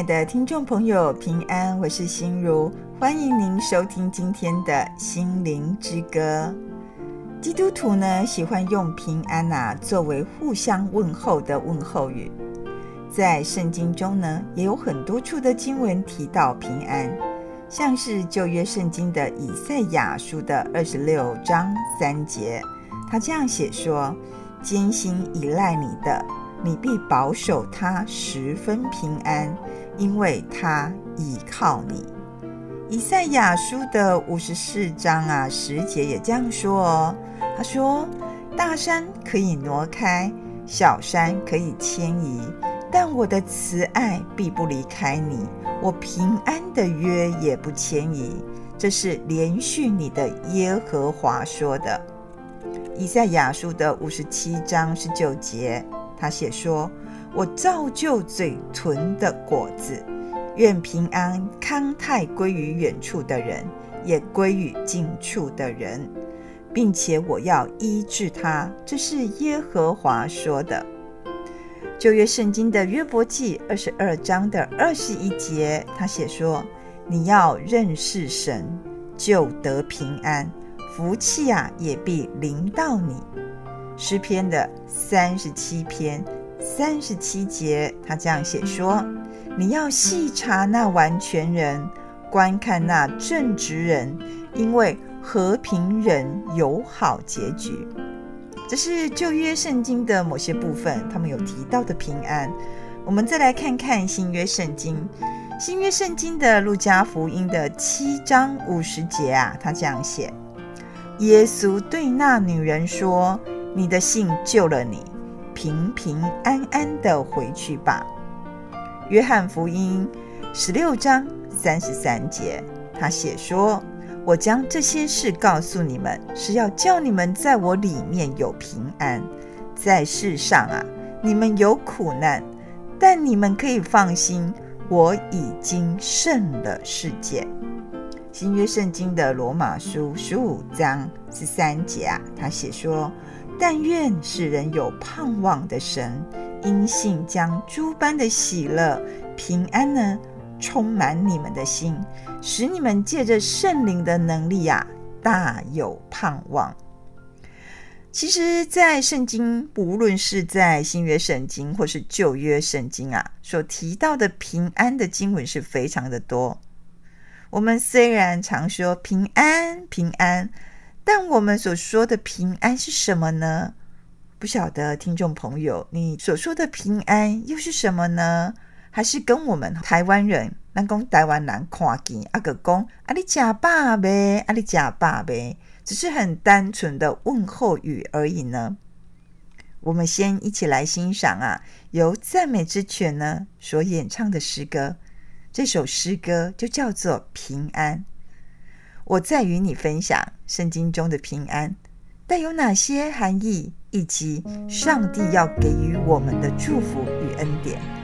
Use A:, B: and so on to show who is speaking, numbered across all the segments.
A: 亲爱的听众朋友，平安，我是心如，欢迎您收听今天的心灵之歌。基督徒呢，喜欢用平安呐、啊、作为互相问候的问候语，在圣经中呢，也有很多处的经文提到平安，像是旧约圣经的以赛亚书的二十六章三节，他这样写说：“坚心依赖你的，你必保守他十分平安，因为他倚靠你。”以赛亚书的五十四章啊十节也这样说哦。他说：“大山可以挪开，小山可以迁移，但我的慈爱必不离开你，我平安的约也不迁移。”这是连续你的耶和华说的。以赛亚书的五十七章十九节，他写说：“我造就嘴唇的果子，愿平安康泰归于远处的人，也归于近处的人。”并且我要医治他，这是耶和华说的。旧约圣经的约伯记二十二章的二十一节，他写说：“你要认识神，就得平安，福气啊也必临到你。”诗篇的三十七篇三十七节，他这样写说：“你要细查那完全人，观看那正直人，因为。”和平人有好结局，这是旧约圣经的某些部分，他们有提到的平安。我们再来看看新约圣经，新约圣经的路加福音的七章五十节啊，他这样写：耶稣对那女人说：“你的信救了你，平平安安的回去吧。”约翰福音十六章三十三节，他写说。我将这些事告诉你们，是要叫你们在我里面有平安。在世上啊，你们有苦难，但你们可以放心，我已经胜了世界。新约圣经的罗马书十五章十三节啊，他写说：“但愿使人有盼望的神，因信将诸般的喜乐、平安呢。”充满你们的心，使你们借着圣灵的能力啊，大有盼望。其实，在圣经，无论是在新约圣经或是旧约圣经啊，所提到的平安的经文是非常的多。我们虽然常说平安平安，但我们所说的平安是什么呢？不晓得听众朋友，你所说的平安又是什么呢？还是跟我们台湾人，咱讲台湾人看见阿个讲啊，你吃饱没？啊，你吃饱呗？只是很单纯的问候语而已呢。我们先一起来欣赏啊，由赞美之泉呢所演唱的诗歌。这首诗歌就叫做《平安》。我在与你分享圣经中的平安带有哪些含义，以及上帝要给予我们的祝福与恩典。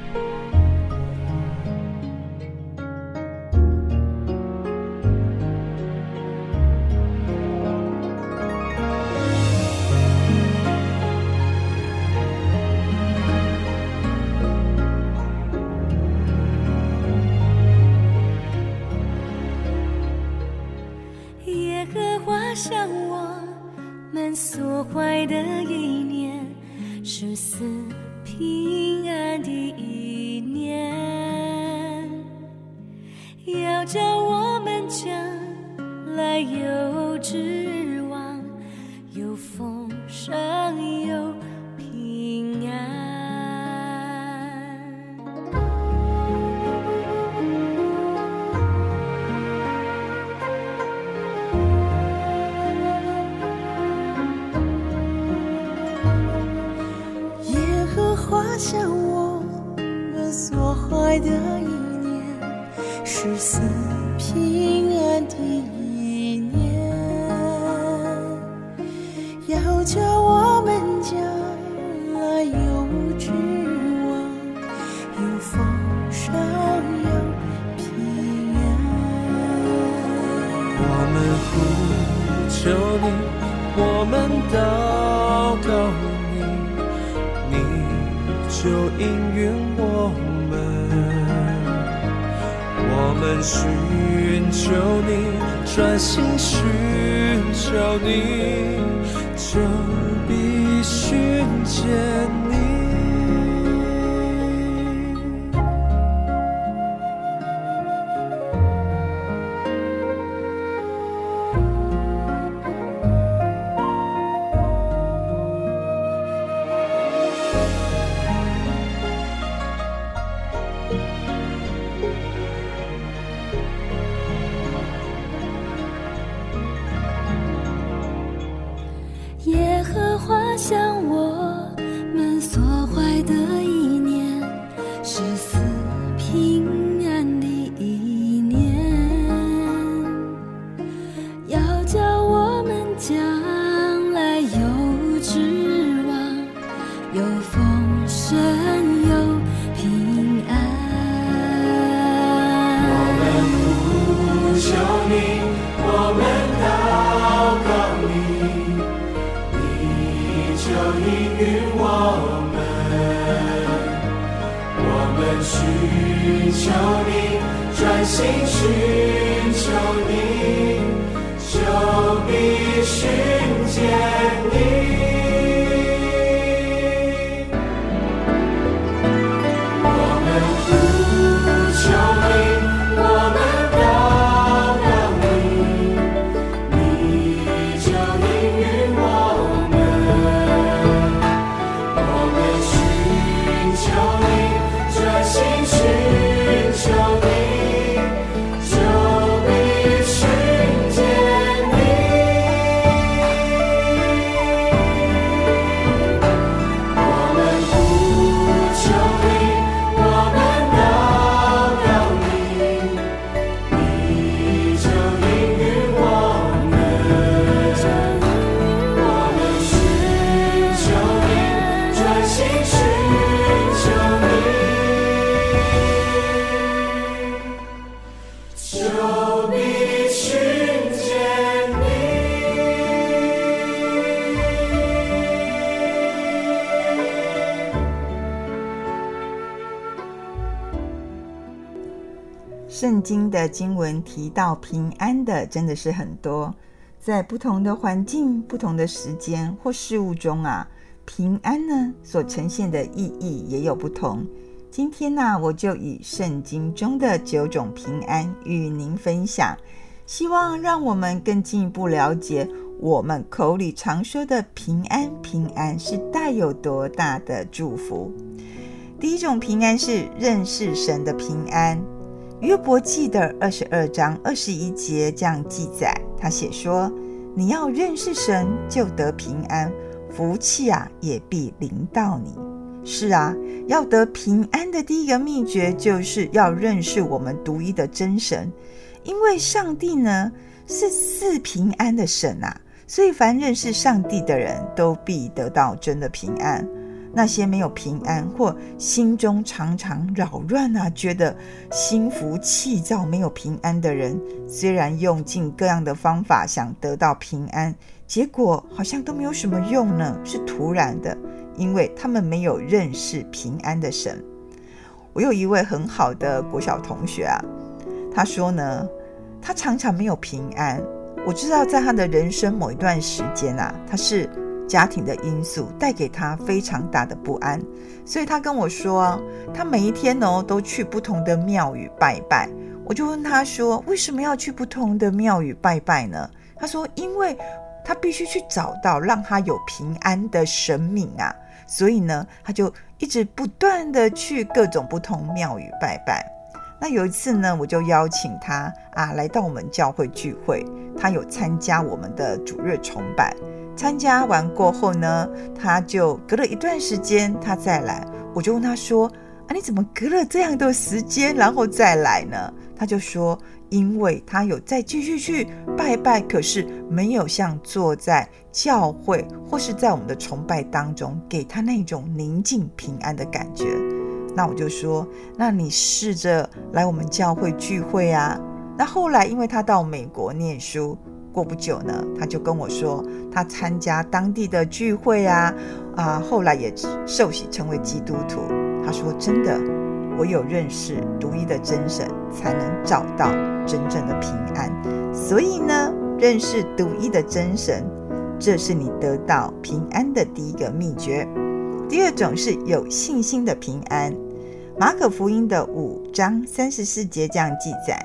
B: 平安。的一年，要叫我们将来有指望，有丰收，有平安。
C: 我们呼求你，我们祷。告你，你
D: 就应允我们。我们需。求你，专心寻求你，就必寻见。
A: 圣经的经文提到平安的真的是很多，在不同的环境、不同的时间或事物中啊，平安呢所呈现的意义也有不同。今天呢、我就以圣经中的九种平安与您分享，希望让我们更进一步了解我们口里常说的平安。平安是带有多大的祝福？第一种平安是认识神的平安。约伯记的二十二章二十一节这样记载，他写说：“你要认识神，就得平安，福气啊也必临到你。”是啊，要得平安的第一个秘诀，就是要认识我们独一的真神，因为上帝呢是赐平安的神啊，所以凡认识上帝的人都必得到真的平安。那些没有平安或心中常常扰乱啊，觉得心浮气躁、没有平安的人，虽然用尽各样的方法想得到平安，结果好像都没有什么用呢，是徒然的，因为他们没有认识平安的神。我有一位很好的国小同学啊，他说呢，他常常没有平安。我知道在他的人生某一段时间啊，他是。家庭的因素带给他非常大的不安，所以他跟我说，他每一天哦都去不同的庙宇拜拜。我就问他说，为什么要去不同的庙宇拜拜呢？他说，因为他必须去找到让他有平安的神明啊，所以呢，他就一直不断的去各种不同庙宇拜拜。那有一次呢，我就邀请他啊来到我们教会聚会，他有参加我们的主日崇拜。参加完过后呢，他就隔了一段时间，他再来，我就问他说：“啊，你怎么隔了这样的时间，然后再来呢？”他就说：“因为他有再继续去拜拜，可是没有像坐在教会或是在我们的崇拜当中，给他那种宁静平安的感觉。”那我就说：“那你试着来我们教会聚会啊。”那后来，因为他到美国念书。过不久呢，他就跟我说，他参加当地的聚会啊，啊，后来也受洗成为基督徒。他说：“真的，我有认识独一的真神，才能找到真正的平安。所以呢，认识独一的真神，这是你得到平安的第一个秘诀。第二种是有信心的平安。马可福音的五章三十四节这样记载：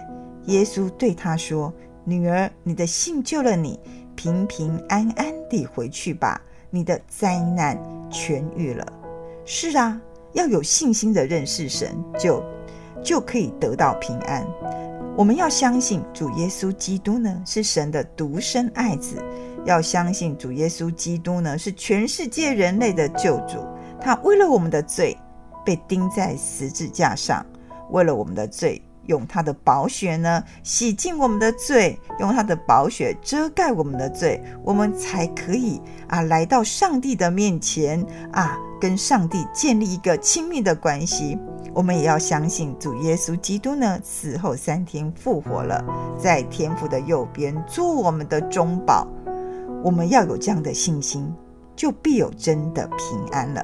A: 耶稣对他说：“女儿，你的信救了你，平平安安地回去吧，你的灾难痊愈了。”是啊，要有信心的认识神，就就可以得到平安。我们要相信主耶稣基督呢，是神的独生爱子。要相信主耶稣基督呢，是全世界人类的救主。他为了我们的罪被钉在十字架上，为了我们的罪，用他的宝血呢洗净我们的罪，用他的宝血遮盖我们的罪，我们才可以啊来到上帝的面前啊，跟上帝建立一个亲密的关系。我们也要相信主耶稣基督呢，死后三天复活了，在天父的右边做我们的中保。我们要有这样的信心，就必有真的平安了。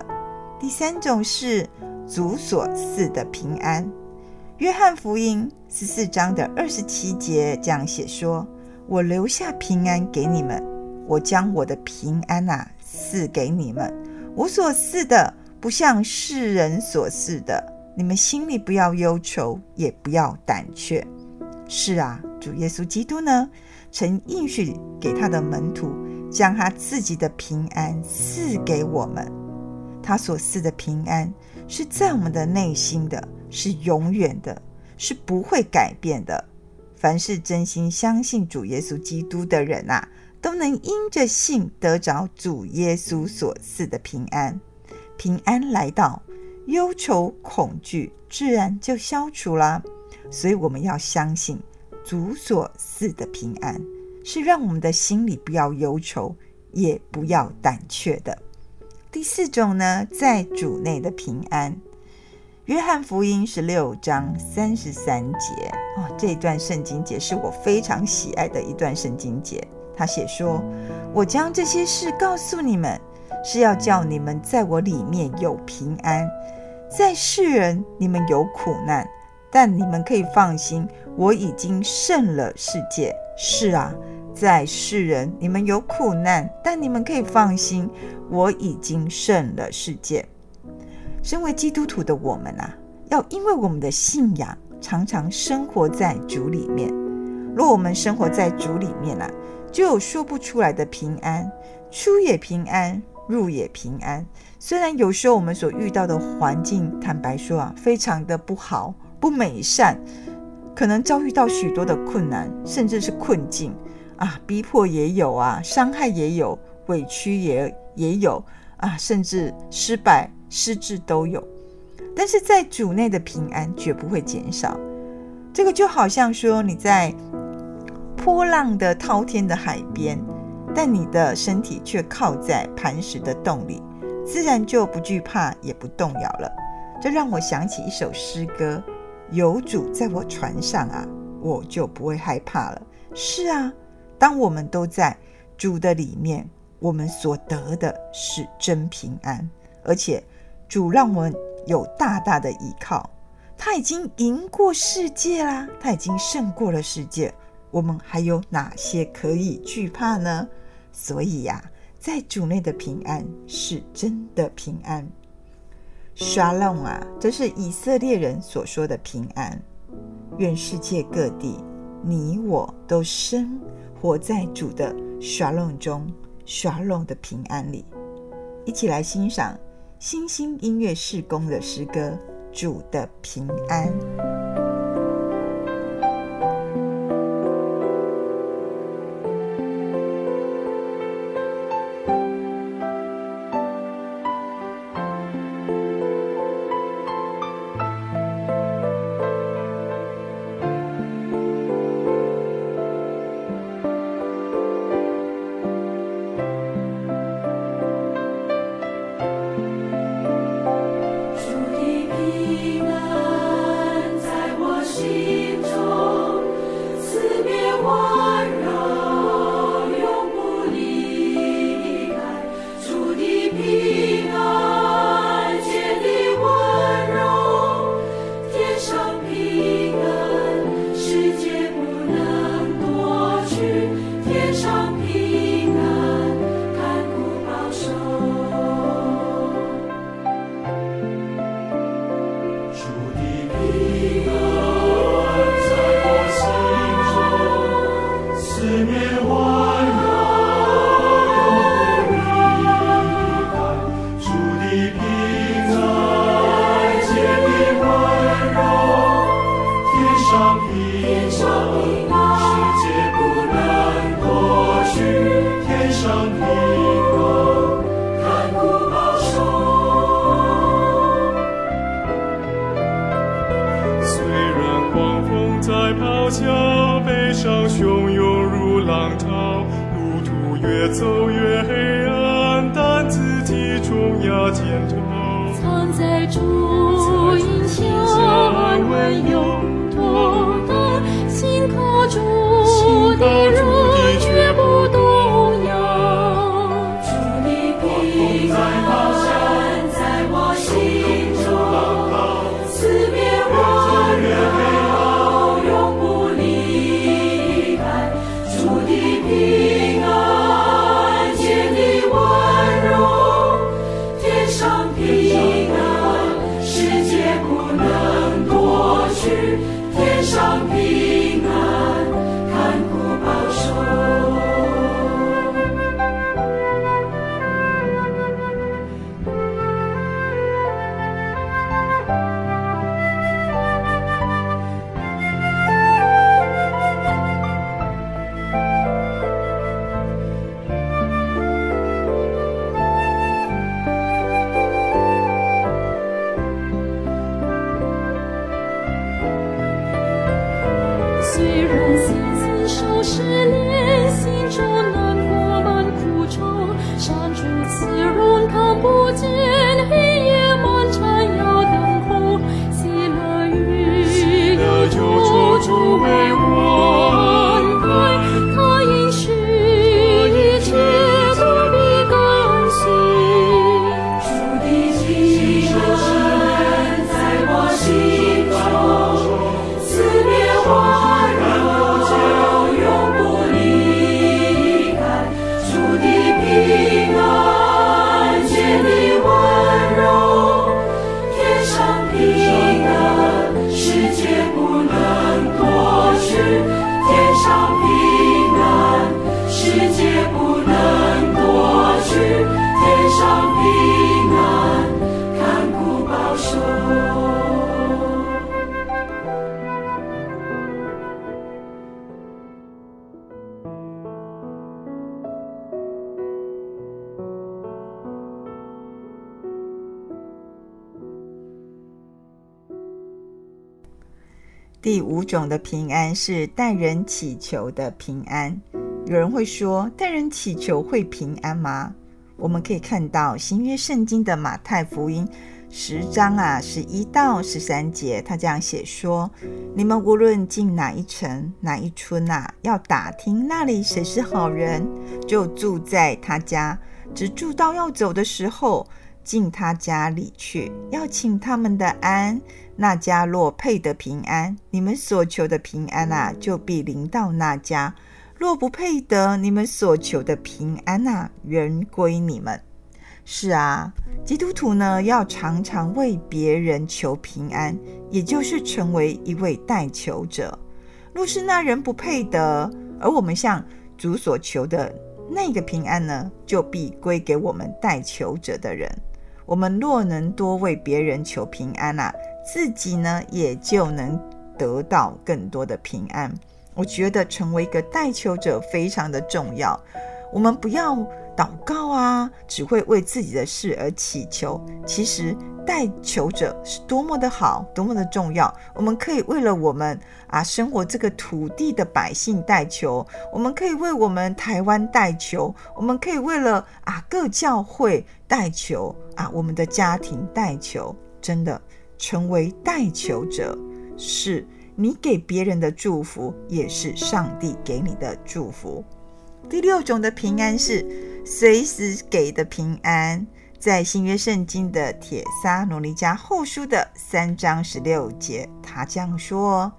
A: 第三种是主所赐的平安。约翰福音十四章的二十七节这样写说：“我留下平安给你们，我将我的平安啊赐给你们。我所赐的不像世人所赐的，你们心里不要忧愁，也不要胆怯。”是啊，主耶稣基督呢，曾应许给他的门徒。将他自己的平安赐给我们，他所赐的平安是在我们的内心的，是永远的，是不会改变的。凡是真心相信主耶稣基督的人啊，都能因着信得着主耶稣所赐的平安。平安来到，忧愁恐惧自然就消除了。所以我们要相信主所赐的平安。是让我们的心里不要忧愁，也不要胆怯的。第四种呢，在主内的平安。约翰福音十六章三十三节哦，这段圣经节是我非常喜爱的一段圣经节。他写说：“我将这些事告诉你们，是要叫你们在我里面有平安。在世人你们有苦难，但你们可以放心，我已经胜了世界。”是啊。在世人，你们有苦难，但你们可以放心，我已经胜了世界。身为基督徒的我们啊，要因为我们的信仰，常常生活在主里面。若我们生活在主里面啊，就有说不出来的平安，出也平安，入也平安。虽然有时候我们所遇到的环境，坦白说啊，非常的不好、不美善，可能遭遇到许多的困难，甚至是困境。啊，逼迫也有啊，伤害也有，委屈也也有啊，甚至失败、失智都有。但是在主内的平安绝不会减少。这个就好像说你在波浪的滔天的海边，但你的身体却靠在磐石的洞里，自然就不惧怕，也不动摇了。这让我想起一首诗歌：有主在我船上啊，我就不会害怕了。是啊。当我们都在主的里面，我们所得的是真平安，而且主让我们有大大的依靠。他已经赢过世界啦，他已经胜过了世界。我们还有哪些可以惧怕呢？所以呀，在主内的平安是真的平安。Shalom 啊，这是以色列人所说的平安。愿世界各地，你我都生。活在主的 Shalom 中，Shalom 的平安里，一起来欣赏星星音乐事工的诗歌《主的平安》。第五种的平安是待人祈求的平安。有人会说，待人祈求会平安吗？我们可以看到新约圣经的马太福音十章啊，十一到十三节，他这样写说：你们无论进哪一城、哪一村啊，要打听那里谁是好人，就住在他家，只住到要走的时候，进他家里去，要请他们的安。那家若配得平安，你们所求的平安啊，就必临到那家；若不配得，你们所求的平安啊，原归你们。是啊，基督徒呢，要常常为别人求平安，也就是成为一位代求者。若是那人不配得，而我们向主所求的那个平安呢，就必归给我们代求者的人。我们若能多为别人求平安啊，自己呢，也就能得到更多的平安。我觉得成为一个代求者非常的重要。我们不要祷告啊，只会为自己的事而祈求。其实代求者是多么的好，多么的重要。我们可以为了我们啊生活这个土地的百姓代求，我们可以为我们台湾代求，我们可以为了啊各教会代求啊我们的家庭代求，真的。成为代求者，是你给别人的祝福，也是上帝给你的祝福。第六种的平安是随时给的平安，在新约圣经的铁撒罗尼迦后书的三章十六节，他这样说：“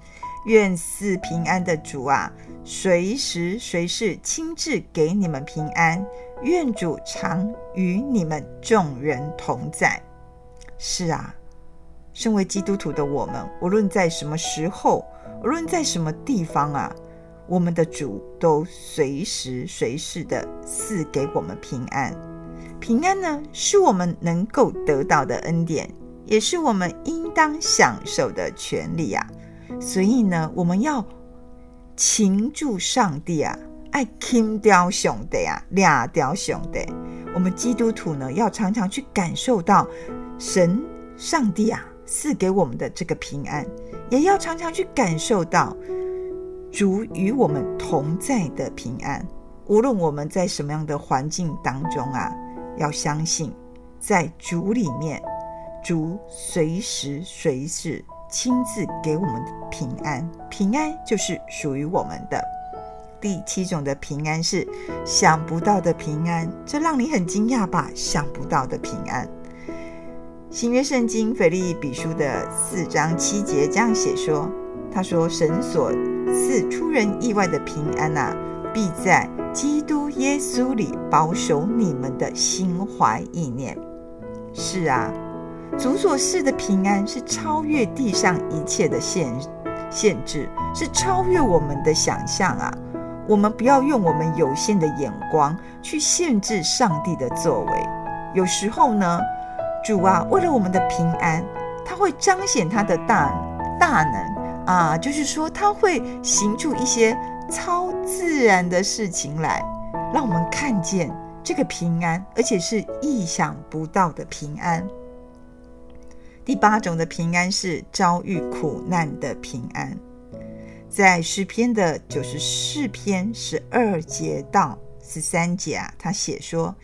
A: 愿赐平安的主啊，随时随事亲自给你们平安，愿主常与你们众人同在。”是啊。身为基督徒的我们，无论在什么时候，无论在什么地方啊，我们的主都随时随事的赐给我们平安。平安呢，是我们能够得到的恩典，也是我们应当享受的权利啊。所以呢，我们要擒住上帝啊，爱倾掉兄弟啊，俩雕兄弟。我们基督徒呢，要常常去感受到神、上帝啊。赐给我们的这个平安，也要常常去感受到主与我们同在的平安。无论我们在什么样的环境当中啊，要相信在主里面，主随时随时亲自给我们平安，平安就是属于我们的。第七种的平安是想不到的平安，这让你很惊讶吧？想不到的平安。新约圣经腓利比书的四章七节这样写说：“他说，神所赐出人意外的平安呐、啊，必在基督耶稣里保守你们的心怀意念。”是啊，主所赐的平安是超越地上一切的限限制，是超越我们的想象啊。我们不要用我们有限的眼光去限制上帝的作为。有时候呢，主啊，为了我们的平安，他会彰显他的大大能啊，就是说他会行出一些超自然的事情来，让我们看见这个平安，而且是意想不到的平安。第八种的平安是遭遇苦难的平安。在诗篇的九十四篇十二节到十三节啊，他写说：“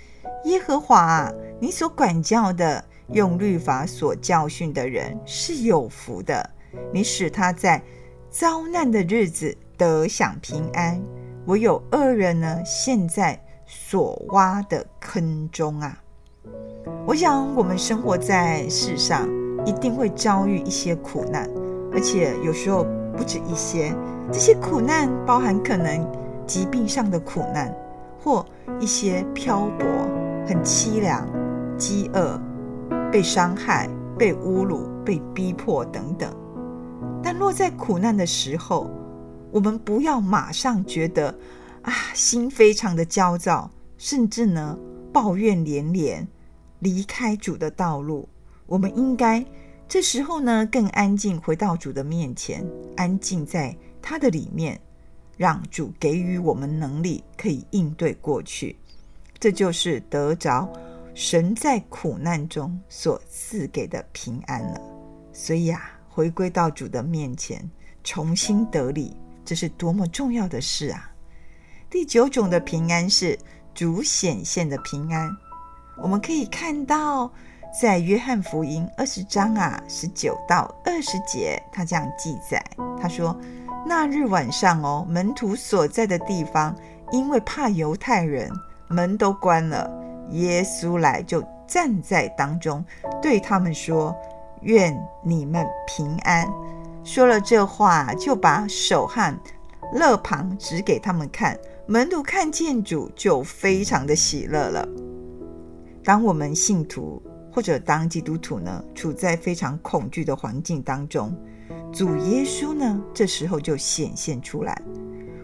A: 耶和华啊，你所管教的，用律法所教训的人是有福的。你使他在遭难的日子得享平安。唯有恶人呢，陷在所挖的坑中啊。”我想，我们生活在世上，一定会遭遇一些苦难，而且有时候。不止一些，这些苦难包含可能疾病上的苦难，或一些漂泊、很凄凉、饥饿、被伤害、被侮辱、被逼迫等等。但落在苦难的时候，我们不要马上觉得啊，心非常的焦躁，甚至呢抱怨连连，离开主的道路。我们应该。这时候呢，更安静，回到主的面前，安静在他的里面，让主给予我们能力，可以应对过去。这就是得着神在苦难中所赐给的平安了。所以啊，回归到主的面前，重新得力，这是多么重要的事啊！第九种的平安是主显现的平安，我们可以看到。在约翰福音二十章啊，十九到二十节，他这样记载：他说，那日晚上哦，门徒所在的地方，因为怕犹太人，门都关了。耶稣来就站在当中，对他们说：“愿你们平安。”说了这话，就把手汗。勒旁指给他们看。门徒看见主，就非常的喜乐了。当我们信徒，或者当基督徒呢，处在非常恐惧的环境当中，主耶稣呢，这时候就显现出来。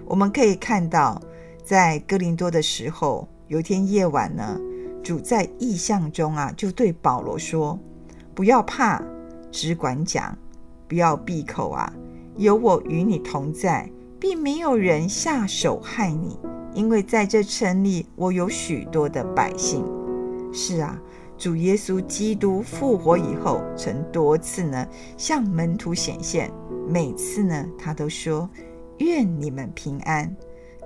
A: 我们可以看到，在哥林多的时候，有一天夜晚呢，主在异象中啊，就对保罗说：“不要怕，只管讲，不要闭口啊，有我与你同在，并没有人下手害你，因为在这城里我有许多的百姓。”是啊。主耶稣基督复活以后，曾多次呢向门徒显现，每次呢他都说：“愿你们平安。”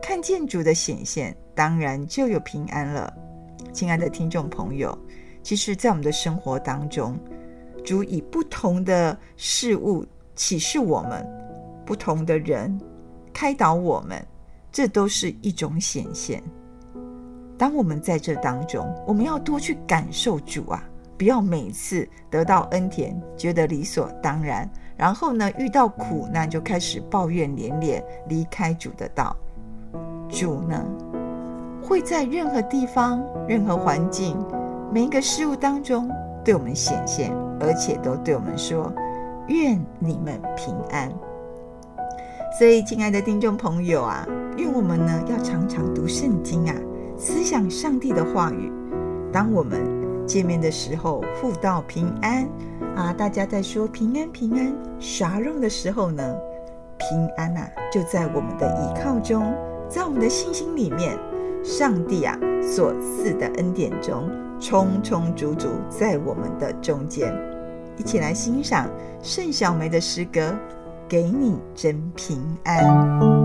A: 看见主的显现，当然就有平安了。亲爱的听众朋友，其实，在我们的生活当中，主以不同的事物启示我们，不同的人开导我们，这都是一种显现。当我们在这当中，我们要多去感受主啊，不要每次得到恩典觉得理所当然，然后呢遇到苦难就开始抱怨连连，离开主的道。主呢会在任何地方、任何环境、每一个事物当中对我们显现，而且都对我们说：“愿你们平安。”所以，亲爱的听众朋友啊，愿我们呢要常常读圣经啊。思想上帝的话语。当我们见面的时候，互道平安啊！大家在说平安平安，啥用的时候呢？平安呐、啊，就在我们的依靠中，在我们的信心里面，上帝啊所赐的恩典中，充充足足在我们的中间一起来欣赏盛小梅的诗歌给你真平安。